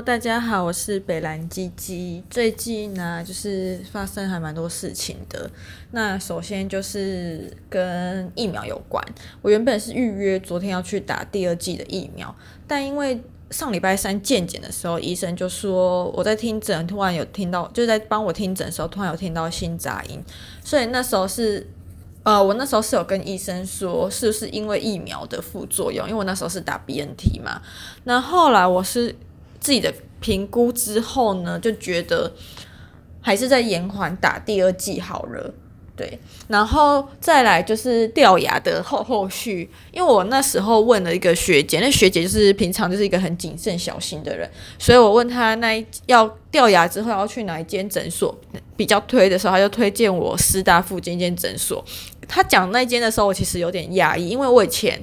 大家好，我是北兰鸡鸡。最近呢、就是发生还蛮多事情的。那首先就是跟疫苗有关。我原本是预约昨天要去打第二剂的疫苗，但因为上礼拜三健检的时候，医生就说我在听诊，突然有听到，就在帮我听诊的时候，突然有听到心杂音，所以那时候是。呃，我那时候是有跟医生说，是不是因为疫苗的副作用？因为我那时候是打 BNT 嘛。那后来我是自己的评估之后呢，就觉得还是在延缓打第二剂好了。对，然后再来就是掉牙的后后续，因为我那时候问了一个学姐，那学姐就是平常就是一个很谨慎小心的人，所以我问她那一要掉牙之后要去哪一间诊所比较推的时候，她就推荐我师大附近一间诊所。她讲那间的时候，我其实有点讶异，因为我以前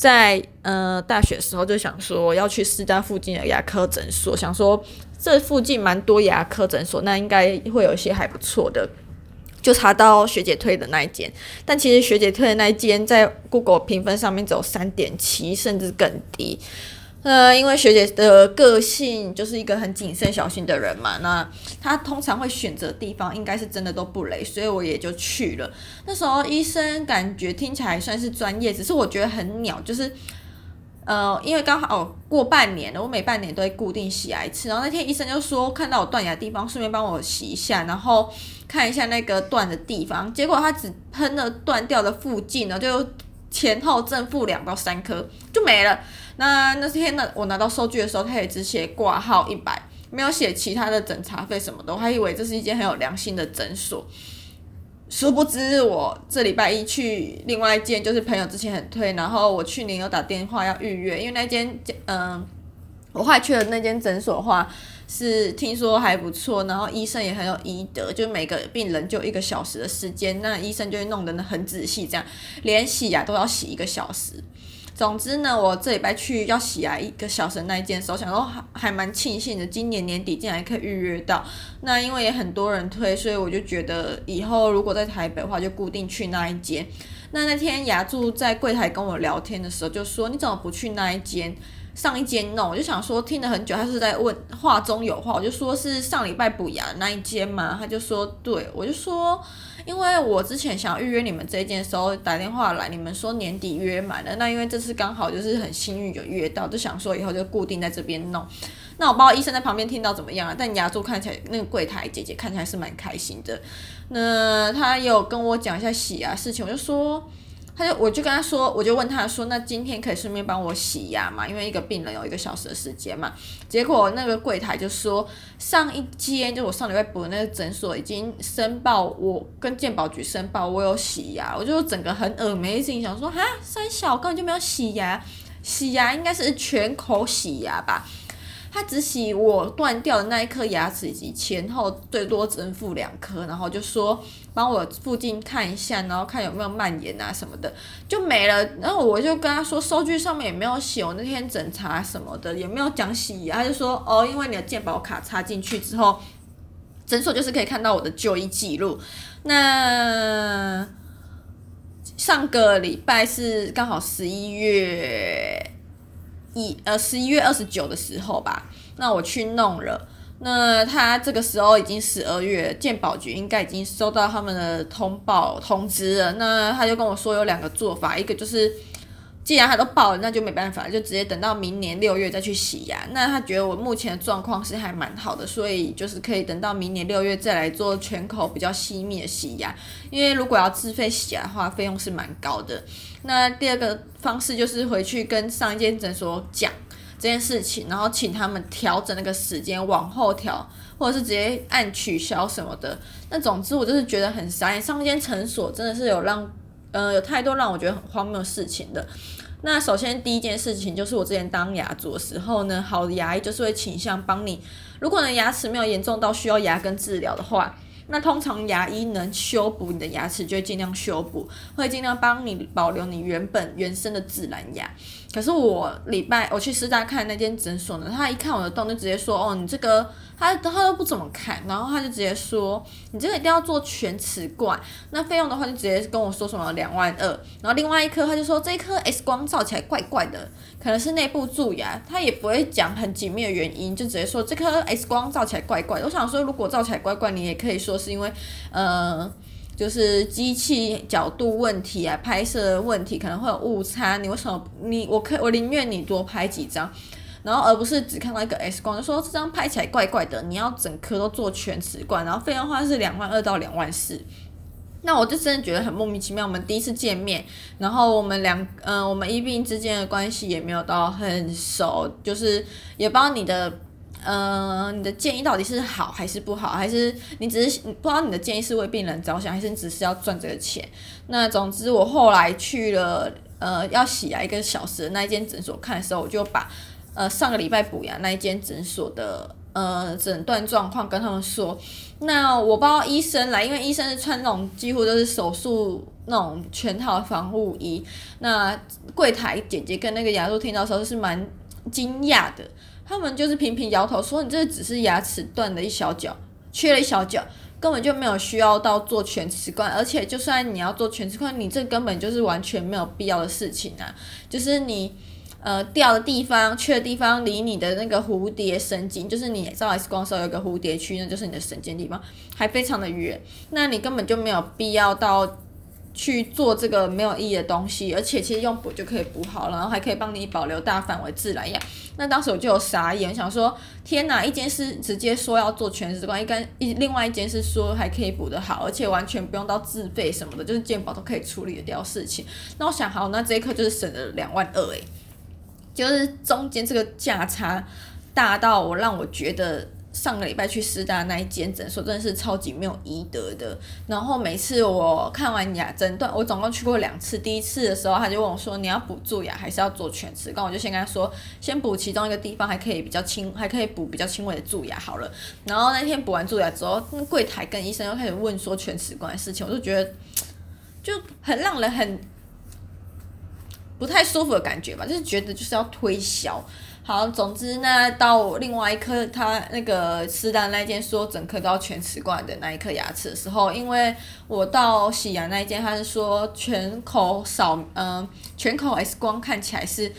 在呃大学时候就想说要去师大附近的牙科诊所，想说这附近蛮多牙科诊所，那应该会有一些还不错的。就查到学姐推的那一间，但其实学姐推的那一间在 Google 评分上面只有三点七，甚至更低。呃，因为学姐的个性就是一个很谨慎小心的人嘛，那她通常会选择地方应该是真的都不雷，所以我也就去了。那时候医生感觉听起来算是专业，只是我觉得很鸟，就是。呃，因为刚好、过半年了，我每半年都会固定洗牙一次。然后那天医生就说，看到我断牙的地方，顺便帮我洗一下，然后看一下那个断的地方。结果他只喷了断掉的附近呢，就前后正负两到三颗就没了。那那天呢，我拿到收据的时候，他也只写挂号一百，没有写其他的诊查费什么的，我还以为这是一间很有良心的诊所。殊不知，我这礼拜一去另外一间，就是朋友之前很推，然后我去年有打电话要预约，因为那间，嗯，我后来去了那间诊所的话，是听说还不错，然后医生也很有医德，就每个病人就一个小时的时间，那医生就会弄得很仔细，这样连洗牙都要洗一个小时。总之呢，我这礼拜去要洗牙一个小时那一间时候，想说还还蛮庆幸的，今年年底竟然可以预约到。那因为也很多人推，所以我就觉得以后如果在台北的话，就固定去那一间。那那天牙助在柜台跟我聊天的时候，就说你怎么不去那一间？上一间弄，我就想说听了很久，他是在问话中有话，我就说是上礼拜补牙的那一间嘛，他就说对，我就说。因为我之前想预约你们这一间的时候打电话来，你们说年底约满了。那因为这次刚好就是很幸运有约到，就想说以后就固定在这边弄。那我不知道医生在旁边听到怎么样啊？但牙柱看起来那个柜台姐姐看起来是蛮开心的。那他有跟我讲一下洗牙事情，我就说。他就我就跟他说，我就问他说，那今天可以顺便帮我洗牙嘛？因为一个病人有一个小时的时间嘛。结果那个柜台就说，上一间就我上礼拜补的那个诊所已经申报，我跟健保局申报我有洗牙，我就整个很恶心想说哈，三小根本就没有洗牙，洗牙应该是全口洗牙吧。他只洗我断掉的那一颗牙齿以及前后最多只能付两颗，然后就说帮我附近看一下，然后看有没有蔓延啊什么的，就没了。然后我就跟他说，收据上面也没有写我那天诊查什么的，也没有讲洗牙。他就说哦，因为你的健保卡插进去之后，诊所就是可以看到我的就医记录。那上个礼拜是刚好十一月。一呃十一月二十九的时候吧，那我去弄了。那他这个时候已经十二月，鉴宝局应该已经收到他们的通报通知了。那他就跟我说有两个做法，一个就是既然他都报了，那就没办法，就直接等到明年六月再去洗牙。那他觉得我目前的状况是还蛮好的，所以就是可以等到明年六月再来做全口比较细密的洗牙。因为如果要自费洗牙的话，费用是蛮高的。那第二个方式就是回去跟上一间诊所讲这件事情，然后请他们调整那个时间往后调，或者是直接按取消什么的。那总之我就是觉得很傻眼，上一间诊所真的是有让，呃，有太多让我觉得很荒谬的事情的。那首先第一件事情就是我之前当牙做的时候呢，好的牙医就是会倾向帮你，如果呢牙齿没有严重到需要牙根治疗的话。那通常牙医能修补你的牙齿，就会尽量修补，会尽量帮你保留你原本原生的自然牙。可是我礼拜我去师大看那间诊所呢，他一看我的洞就直接说，哦，你这个他他都不怎么看，然后他就直接说，你这个一定要做全瓷冠，那费用的话就直接跟我说什么两万二，然后另外一颗他就说这一颗 X 光照起来怪怪的，可能是内部蛀牙，他也不会讲很紧密的原因，就直接说这颗 X 光照起来怪怪的。我想说，如果照起来怪怪，你也可以说是因为呃。就是机器角度问题啊，拍摄问题可能会有误差。你为什么你我可我宁愿你多拍几张，然后而不是只看到一个 X 光就说这张拍起来怪怪的。你要整颗都做全瓷冠，然后费用话是两万二到两万四。那我就真的觉得很莫名其妙。我们第一次见面，然后我们两嗯、我们医病之间的关系也没有到很熟，就是也不知道你的。呃，你的建议到底是好还是不好？还是你只是不知道你的建议是为病人着想，还是你只是要赚这个钱？那总之，我后来去了呃要洗牙一个小时的那一间诊所看的时候，我就把呃上个礼拜补牙那一间诊所的呃诊断状况跟他们说。那我不知道医生来，因为医生是穿那种几乎都是手术那种全套防护衣。那柜台姐姐跟那个牙助听到时候是蛮惊讶的。他们就是频频摇头说：“你这只是牙齿断了一小角，缺了一小角，根本就没有需要到做全瓷冠。而且，就算你要做全瓷冠，你这根本就是完全没有必要的事情啊！就是你呃掉的地方、缺的地方，离你的那个蝴蝶神经，就是你照 X 光时候有个蝴蝶区，那就是你的神经地方，还非常的远。那你根本就没有必要到。”去做这个没有意义的东西，而且其实用补就可以补好了，然后还可以帮你保留大范围自然牙。那当时我就有傻眼，想说天哪！一间是直接说要做全瓷冠，一间一另外一间是说还可以补得好，而且完全不用到自费什么的，就是健保都可以处理得掉事情。那我想好，那这一刻就是省了两万二诶，就是中间这个价差大到我让我觉得。上个礼拜去师大那一间诊所，真的是超级没有医德的。然后每次我看完牙诊断，我总共去过两次。第一次的时候，他就问我说：“你要补蛀牙还是要做全瓷冠？”我就先跟他说：“先补其中一个地方，还可以比较轻，还可以补比较轻微的蛀牙好了。”然后那天补完蛀牙之后，柜台跟医生又开始问说全瓷冠的事情，我就觉得就很让人很不太舒服的感觉吧，就是觉得就是要推销。好，总之呢，到另外一颗他那个师大那间说整颗都要全瓷冠的那一颗牙齿的时候，因为我到洗牙那一间，他是说全口扫，嗯、全口 X 光看起来是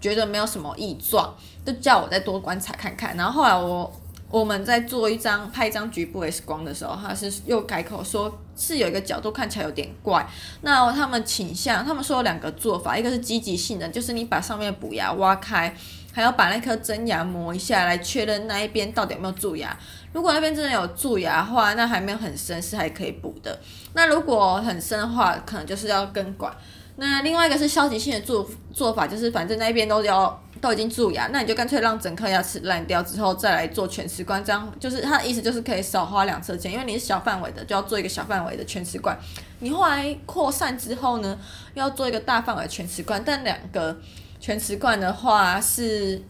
觉得没有什么异状，就叫我再多观察看看。然后后来我我们在做一张拍一张局部 X 光的时候，他是又改口说是有一个角度看起来有点怪。那他们倾向，他们说有两个做法，一个是积极性的，就是你把上面补牙挖开。还要把那颗真牙磨一下，来确认那一边到底有没有蛀牙。如果那边真的有蛀牙的话，那还没有很深，是还可以补的。那如果很深的话，可能就是要根管。那另外一个是消极性的做做法，就是反正那边都要都已经蛀牙，那你就干脆让整颗牙齿烂掉之后再来做全瓷冠，这样就是他的意思就是可以少花两次钱，因为你是小范围的，就要做一个小范围的全瓷冠。你后来扩散之后呢，要做一个大范围全瓷冠，但两个。全瓷冠的话是，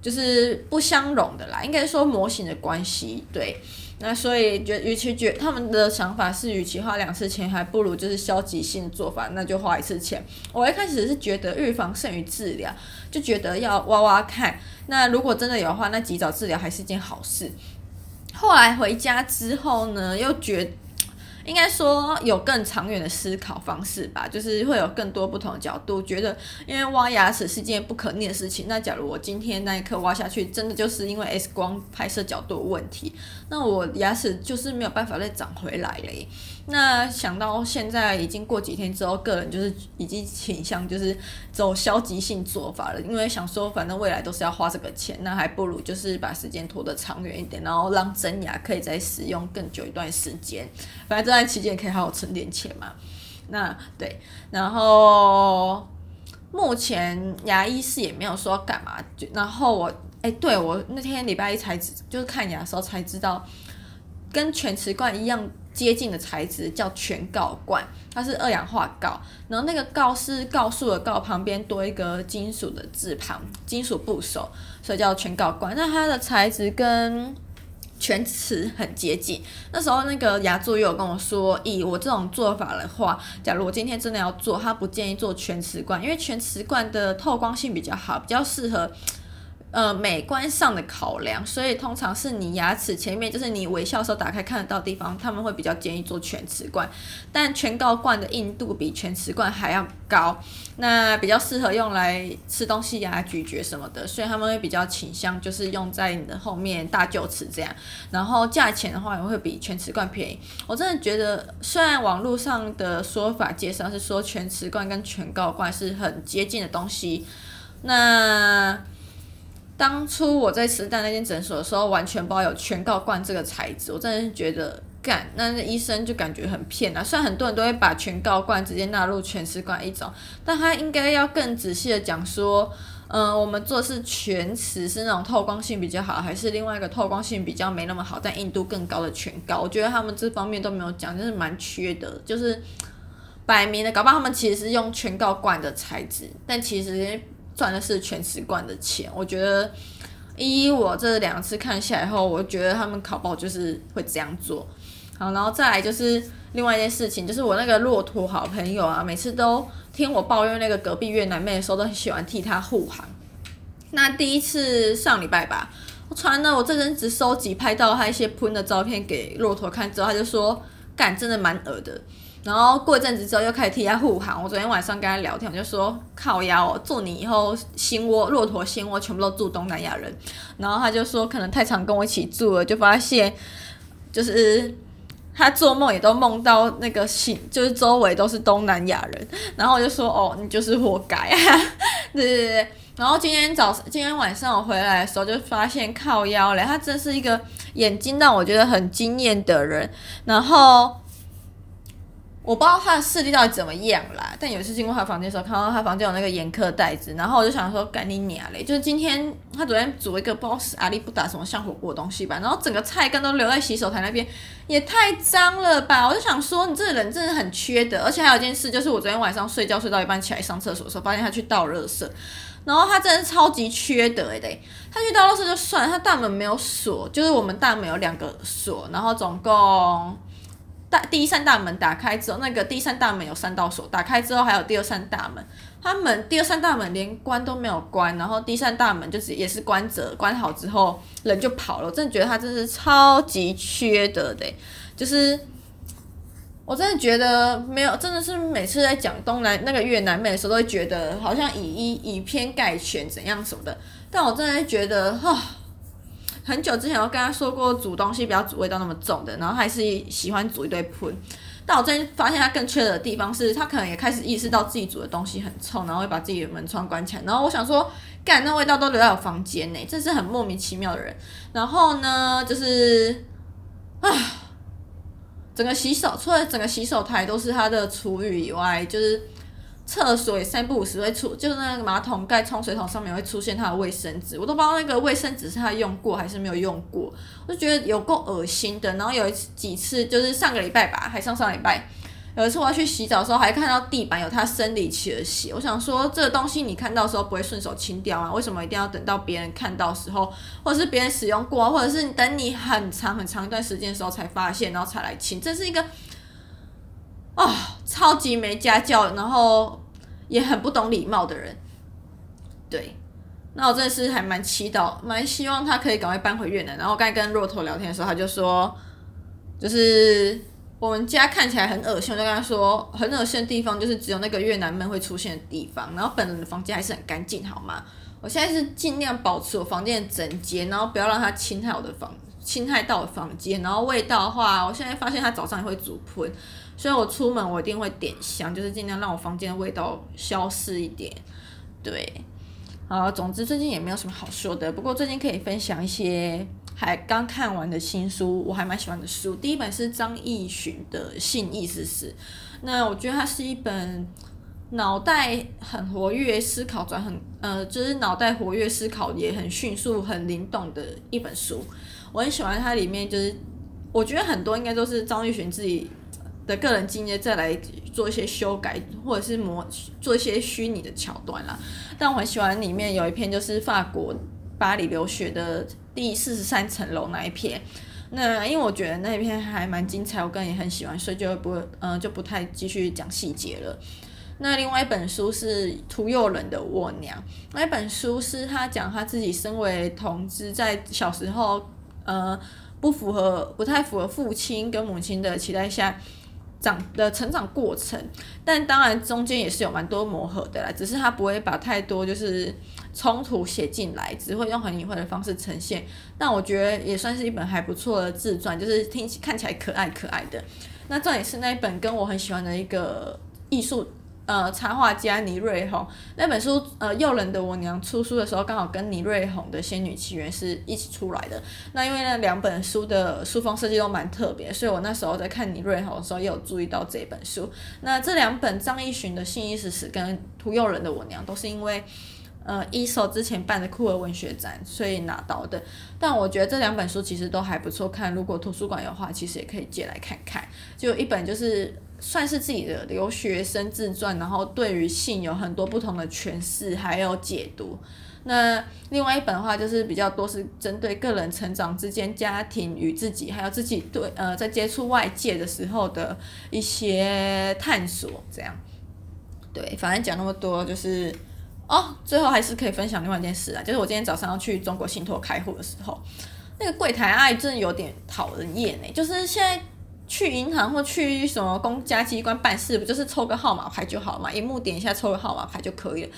就是不相容的啦，应该说模型的关系，对。那所以觉，与其觉他们的想法是，与其花两次钱，还不如就是消极性做法，那就花一次钱。我一开始是觉得预防胜于治疗，就觉得要挖挖看。那如果真的有的话，那及早治疗还是一件好事。后来回家之后呢，又觉。应该说有更长远的思考方式吧，就是会有更多不同的角度。觉得因为挖牙齿是件不可逆的事情，那假如我今天那一刻挖下去，真的就是因为 X 光拍摄角度的问题，那我牙齿就是没有办法再长回来嘞。那想到现在已经过几天之后，个人就是已经倾向就是走消极性做法了，因为想说反正未来都是要花这个钱，那还不如就是把时间拖得长远一点，然后让真牙可以再使用更久一段时间。反正期间可以好好存点钱嘛。那对，然后目前牙医是也没有说干嘛，就然后我哎，对我那天礼拜一才，就是看牙的时候才知道，跟全瓷冠一样。接近的材质叫全锆冠，它是二氧化锆，然后那个锆是告诉的锆旁边多一个金属的字旁，金属部首，所以叫全锆冠。那它的材质跟全瓷很接近。那时候那个牙助也有跟我说，以我这种做法的话，假如我今天真的要做，他不建议做全瓷冠，因为全瓷冠的透光性比较好，比较适合。呃，美观上的考量，所以通常是你牙齿前面，就是你微笑的时候打开看得到的地方，他们会比较建议做全瓷冠。但全膏冠的硬度比全瓷冠还要高，那比较适合用来吃东西呀、咀嚼什么的，所以他们会比较倾向就是用在你的后面大臼齿这样。然后价钱的话也会比全瓷冠便宜。我真的觉得，虽然网络上的说法介绍是说全瓷冠跟全膏冠是很接近的东西，那。当初我在时代那间诊所的时候，完全不知道有全膏冠这个材质，我真的是觉得干，那医生就感觉很骗啊。虽然很多人都会把全膏冠直接纳入全瓷冠一种，但他应该要更仔细的讲说，嗯、我们做的是全瓷，是那种透光性比较好，还是另外一个透光性比较没那么好，但硬度更高的全膏？我觉得他们这方面都没有讲，就是蛮缺的，就是摆明了搞不好他们其实是用全膏冠的材质，但其实。赚的是全瓷冠的钱，我觉得依我这两次看下来后，我觉得他们考报就是会这样做。好，然后再来就是另外一件事情，就是我那个骆驼好朋友啊，每次都听我抱怨那个隔壁越南妹的时候，都很喜欢替她护航。那第一次上礼拜吧，我传了我这阵子收集拍到他一些喷的照片给骆驼看之后，他就说，干，真的蛮恶的。然后过一阵子之后又开始替他护航。我昨天晚上跟他聊天，我就说靠腰哦，做你以后心窝骆驼心窝全部都住东南亚人。然后他就说可能太常跟我一起住了，就发现就是他做梦也都梦到那个心，就是周围都是东南亚人。然后我就说哦，你就是活该啊！对对对。然后今天早今天晚上我回来的时候就发现靠腰嘞，他真是一个眼睛让我觉得很惊艳的人。然后。我不知道他的视力到底怎么样啦，但有一次经过他房间的时候，看到他房间有那个严苛袋子，然后我就想说，干你娘嘞！就是今天他昨天煮一个不知道是阿力不打什么像火锅的东西吧，然后整个菜根都留在洗手台那边，也太脏了吧！我就想说，你这个人真的很缺德。而且还有一件事，就是我昨天晚上睡觉睡到一半起来上厕所的时候，发现他去倒垃圾，然后他真的超级缺德诶、欸，他去倒垃圾就算了，他大门没有锁，就是我们大门有两个锁，然后总共。大第一扇大门打开之后，那个第一扇大门有三道锁，打开之后还有第二扇大门，他们第二扇大门连关都没有关，然后第一扇大门就是也是关着，关好之后人就跑了。我真的觉得他真是超级缺德的，就是我真的觉得没有，真的是每次在讲东南那个越南妹的时候，都会觉得好像以一以偏概全怎样什么的，但我真的觉得哈。很久之前我跟他说过，煮东西不要煮味道那么重的，然后还是喜欢煮一堆喷。但我最近发现他更缺的地方是，他可能也开始意识到自己煮的东西很臭，然后会把自己的门窗关起来。然后我想说，干，那味道都留在我房间呢，这是很莫名其妙的人。然后呢，就是啊，整个洗手，除了整个洗手台都是他的厨余以外，就是。厕所也三不五时会出，就是那个马桶盖冲水桶上面会出现他的卫生纸，我都不知道那个卫生纸是他用过还是没有用过，我就觉得有够恶心的。然后有几次就是上个礼拜吧，还上上礼拜，有一次我要去洗澡的时候，还看到地板有他生理期的血。我想说，这个东西你看到的时候不会顺手清掉啊？为什么一定要等到别人看到时候，或者是别人使用过，或者是等你很长很长一段时间的时候才发现，然后才来清？这是一个。啊、哦，超级没家教，然后也很不懂礼貌的人。对，那我真的是还蛮祈祷，蛮希望他可以赶快搬回越南。然后刚才跟骆驼聊天的时候，他就说，就是我们家看起来很恶心，我就跟他说，很恶心的地方就是只有那个越南妹会出现的地方，然后本人的房间还是很干净，好吗？我现在是尽量保持我房间的整洁，然后不要让他侵害我的房，侵害到我房间。然后味道的话，我现在发现他早上也会煮喷。所以我出门我一定会点香，就是尽量让我房间的味道消失一点。对，啊，总之最近也没有什么好说的。不过最近可以分享一些还刚看完的新书，我还蛮喜欢的书。第一本是张亦绚的《性意思是》，那我觉得它是一本脑袋很活跃、思考转很呃，就是脑袋活跃、思考也很迅速、很灵动的一本书。我很喜欢它里面，就是我觉得很多应该都是张亦绚自己。的个人经验再来做一些修改，或者是模做一些虚拟的桥段啦。但我很喜欢里面有一篇，就是法国巴黎留学的第四十三层楼那一篇。那因为我觉得那一篇还蛮精彩，我个人也很喜欢，所以就不嗯、呃、就不太继续讲细节了。那另外一本书是屠呦人的《我娘》，那一本书是他讲他自己身为同志，在小时候呃不符合、不太符合父亲跟母亲的期待下长的成长过程，但当然中间也是有蛮多磨合的啦，只是他不会把太多就是冲突写进来，只会用很隐晦的方式呈现。但我觉得也算是一本还不错的自传，就是听看起来可爱可爱的。那这也是那一本跟我很喜欢的一个艺术。呃，插画家倪瑞红那本书，呃，诱人的我娘出书的时候，刚好跟倪瑞红的《仙女奇缘》是一起出来的。那因为那两本书的书封设计都蛮特别，所以我那时候在看倪瑞红的时候，也有注意到这本书。那这两本张艺寻的《信义史实》跟涂幼人的我娘，都是因为呃一手之前办的酷儿文学展，所以拿到的。但我觉得这两本书其实都还不错看，如果图书馆有话，其实也可以借来看看。就一本就是。算是自己的留学生自传，然后对于性有很多不同的诠释，还有解读。那另外一本的话，就是比较多是针对个人成长之间、家庭与自己，还有自己对呃在接触外界的时候的一些探索。这样，对，反正讲那么多，就是哦，最后还是可以分享另外一件事啊，就是我今天早上要去中国信托开户的时候，那个柜台阿姨真的有点讨人厌哎，就是现在。去银行或去什么公家机关办事，不就是抽个号码牌就好嘛？荧幕点一下，抽个号码牌就可以了。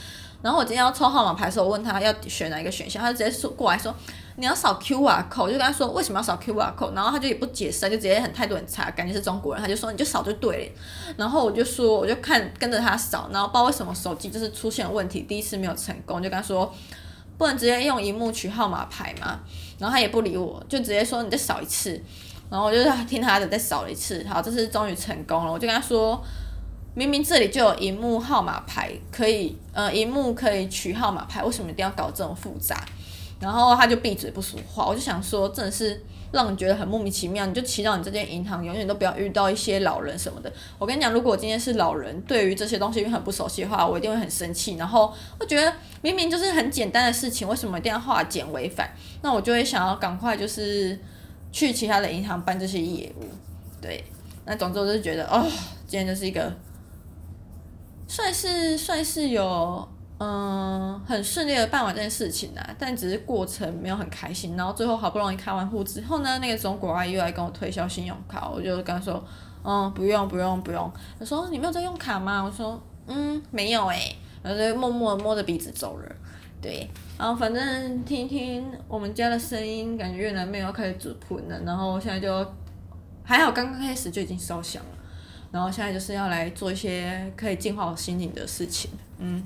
然后我今天要抽号码牌的时候，我问他要选哪一个选项，他就直接说过来说你要扫 QR code，就跟他说为什么要扫 QR code，然后他就也不解释，就直接很态度很差，感觉是中国人，他就说你就扫就对了。然后我就说我就看跟着他扫，然后不知道为什么手机就是出现问题，第一次没有成功，就跟他说不能直接用荧幕取号码牌嘛，然后他也不理我，就直接说你再扫一次。然后我就听他的，再扫了一次，好，这次终于成功了。我就跟他说，明明这里就有荧幕号码牌，可以，呃，荧幕可以取号码牌，为什么一定要搞这种复杂？然后他就闭嘴不说话。我就想说，真的是让人觉得很莫名其妙。你就祈祷你这间银行永远都不要遇到一些老人什么的。我跟你讲，如果今天是老人，对于这些东西因为很不熟悉的话，我一定会很生气。然后我觉得明明就是很简单的事情，为什么一定要化简为繁？那我就会想要赶快就是。去其他的银行办这些业务，对，那总之我就是觉得，哦，今天就是一个，算是算是有，嗯，很顺利的办完这件事情啦，但只是过程没有很开心。然后最后好不容易开完户之后呢，那个中国阿姨又来跟我推销信用卡，我就跟她说，嗯，不用不用不用。她说你没有在用卡吗？我说，嗯，没有诶、然后就默默的摸着鼻子走了。对，然后反正听听我们家的声音，感觉越南妹要开始煮喷了。然后现在就还好，刚刚开始就已经烧香了。然后现在就是要来做一些可以净化我心灵的事情。嗯。